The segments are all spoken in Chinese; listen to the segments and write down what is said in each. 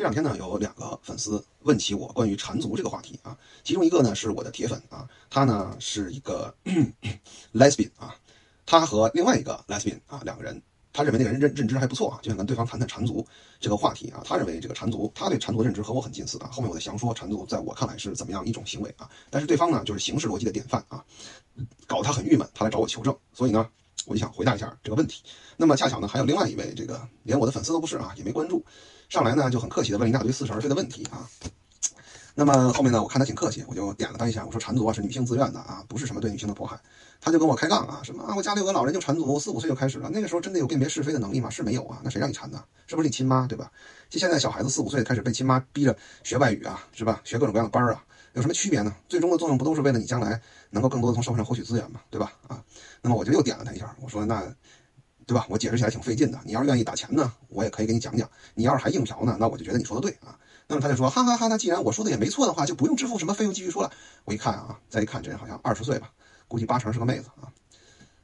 这两天呢，有两个粉丝问起我关于缠足这个话题啊，其中一个呢是我的铁粉啊，他呢是一个 lesbian 啊，他和另外一个 lesbian 啊两个人，他认为那个人认认知还不错啊，就想跟对方谈谈缠足这个话题啊。他认为这个缠足，他对缠足的认知和我很近似啊。后面我再详说缠足在我看来是怎么样一种行为啊。但是对方呢就是形式逻辑的典范啊，搞得他很郁闷，他来找我求证，所以呢我就想回答一下这个问题。那么恰巧呢还有另外一位这个连我的粉丝都不是啊，也没关注。上来呢就很客气的问一大堆似是而非的问题啊，那么后面呢我看他挺客气，我就点了他一下，我说缠足啊是女性自愿的啊，不是什么对女性的迫害。他就跟我开杠啊，什么啊我家里有个老人就缠足，四五岁就开始了，那个时候真的有辨别是非的能力吗？是没有啊，那谁让你缠的？是不是你亲妈对吧？就现在小孩子四五岁开始被亲妈逼着学外语啊，是吧？学各种各样的班啊，有什么区别呢？最终的作用不都是为了你将来能够更多的从社会上获取资源吗？对吧？啊，那么我就又点了他一下，我说那。对吧？我解释起来挺费劲的。你要是愿意打钱呢，我也可以给你讲讲。你要是还硬嫖呢，那我就觉得你说的对啊。那么他就说，哈哈哈，那既然我说的也没错的话，就不用支付什么费用，继续说了。我一看啊，再一看，这人好像二十岁吧，估计八成是个妹子啊。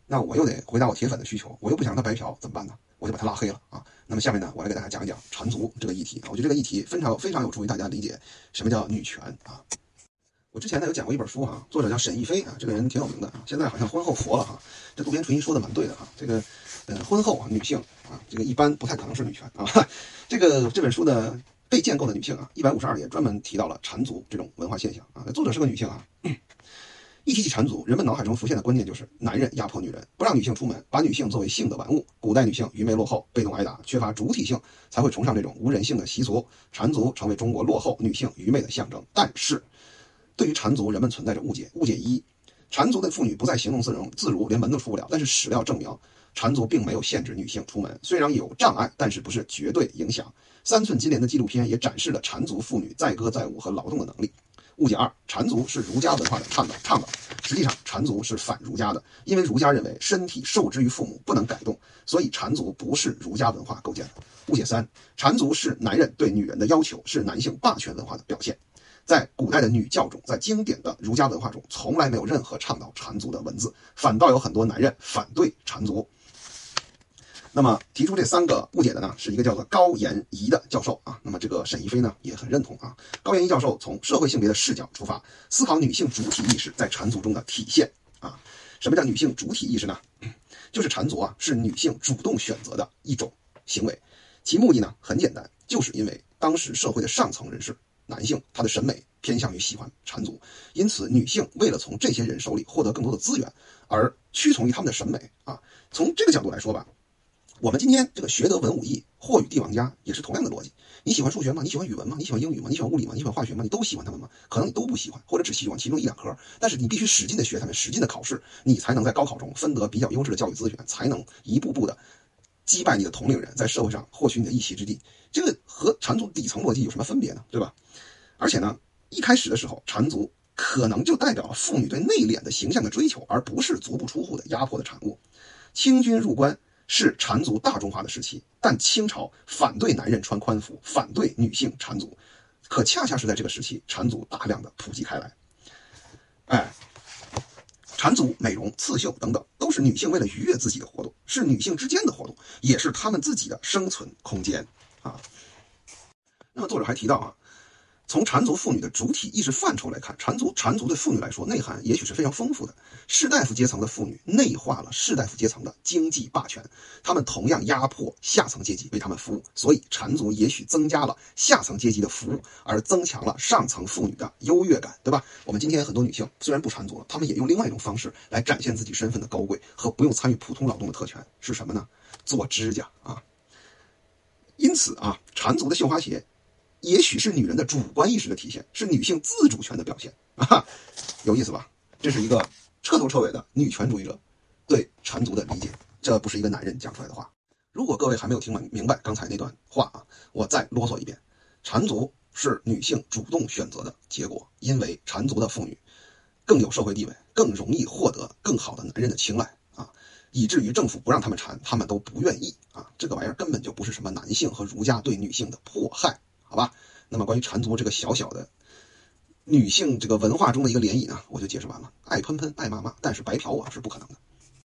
那我又得回答我铁粉的需求，我又不想让他白嫖，怎么办呢？我就把他拉黑了啊。那么下面呢，我来给大家讲一讲缠足这个议题啊。我觉得这个议题非常非常有助于大家理解什么叫女权啊。我之前呢有讲过一本书哈，作者叫沈亦菲啊，这个人挺有名的啊，现在好像婚后佛了哈。这渡边淳一说的蛮对的哈，这个。呃，婚后啊，女性啊，这个一般不太可能是女权啊。这个这本书的被建构的女性啊，一百五十二页专门提到了缠足这种文化现象啊。作者是个女性啊。一提起缠足，人们脑海中浮现的观念就是男人压迫女人，不让女性出门，把女性作为性的玩物。古代女性愚昧落后，被动挨打，缺乏主体性，才会崇尚这种无人性的习俗。缠足成为中国落后女性愚昧的象征。但是，对于缠足，人们存在着误解。误解一：缠足的妇女不再行动自如，自如连门都出不了。但是史料证明。缠足并没有限制女性出门，虽然有障碍，但是不是绝对影响。三寸金莲的纪录片也展示了缠足妇女载歌载舞和劳动的能力。误解二：缠足是儒家文化的倡导，倡导。实际上，缠足是反儒家的，因为儒家认为身体受之于父母，不能改动，所以缠足不是儒家文化构建的。误解三：缠足是男人对女人的要求，是男性霸权文化的表现。在古代的女教中，在经典的儒家文化中，从来没有任何倡导缠足的文字，反倒有很多男人反对缠足。那么提出这三个误解的呢，是一个叫做高延仪的教授啊。那么这个沈亦菲呢也很认同啊。高延仪教授从社会性别的视角出发，思考女性主体意识在缠足中的体现啊。什么叫女性主体意识呢？就是缠足啊是女性主动选择的一种行为，其目的呢很简单，就是因为当时社会的上层人士男性他的审美偏向于喜欢缠足，因此女性为了从这些人手里获得更多的资源而屈从于他们的审美啊。从这个角度来说吧。我们今天这个学得文武艺，或与帝王家，也是同样的逻辑。你喜欢数学吗？你喜欢语文吗？你喜欢英语吗？你喜欢物理吗？你喜欢化学吗？你都喜欢他们吗？可能你都不喜欢，或者只喜欢其中一两科。但是你必须使劲的学他们，使劲的考试，你才能在高考中分得比较优质的教育资源，才能一步步的击败你的同龄人，在社会上获取你的一席之地。这个和缠足底层逻辑有什么分别呢？对吧？而且呢，一开始的时候，缠足可能就代表了妇女对内敛的形象的追求，而不是足不出户的压迫的产物。清军入关。是缠足大众化的时期，但清朝反对男人穿宽服，反对女性缠足，可恰恰是在这个时期，缠足大量的普及开来。哎，缠足、美容、刺绣等等，都是女性为了愉悦自己的活动，是女性之间的活动，也是她们自己的生存空间啊。那么作者还提到啊。从缠足妇女的主体意识范畴来看，缠足缠足对妇女来说内涵也许是非常丰富的。士大夫阶层的妇女内化了士大夫阶层的经济霸权，他们同样压迫下层阶级为他们服务，所以缠足也许增加了下层阶级的服务，而增强了上层妇女的优越感，对吧？我们今天很多女性虽然不缠足了，她们也用另外一种方式来展现自己身份的高贵和不用参与普通劳动的特权，是什么呢？做指甲啊。因此啊，缠足的绣花鞋。也许是女人的主观意识的体现，是女性自主权的表现 啊，有意思吧？这是一个彻头彻尾的女权主义者对缠足的理解，这不是一个男人讲出来的话。如果各位还没有听明明白刚才那段话啊，我再啰嗦一遍：缠足是女性主动选择的结果，因为缠足的妇女更有社会地位，更容易获得更好的男人的青睐啊，以至于政府不让他们缠，他们都不愿意啊。这个玩意儿根本就不是什么男性和儒家对女性的迫害。好吧，那么关于缠足这个小小的女性这个文化中的一个涟漪呢，我就解释完了。爱喷喷，爱骂骂，但是白嫖我是不可能的。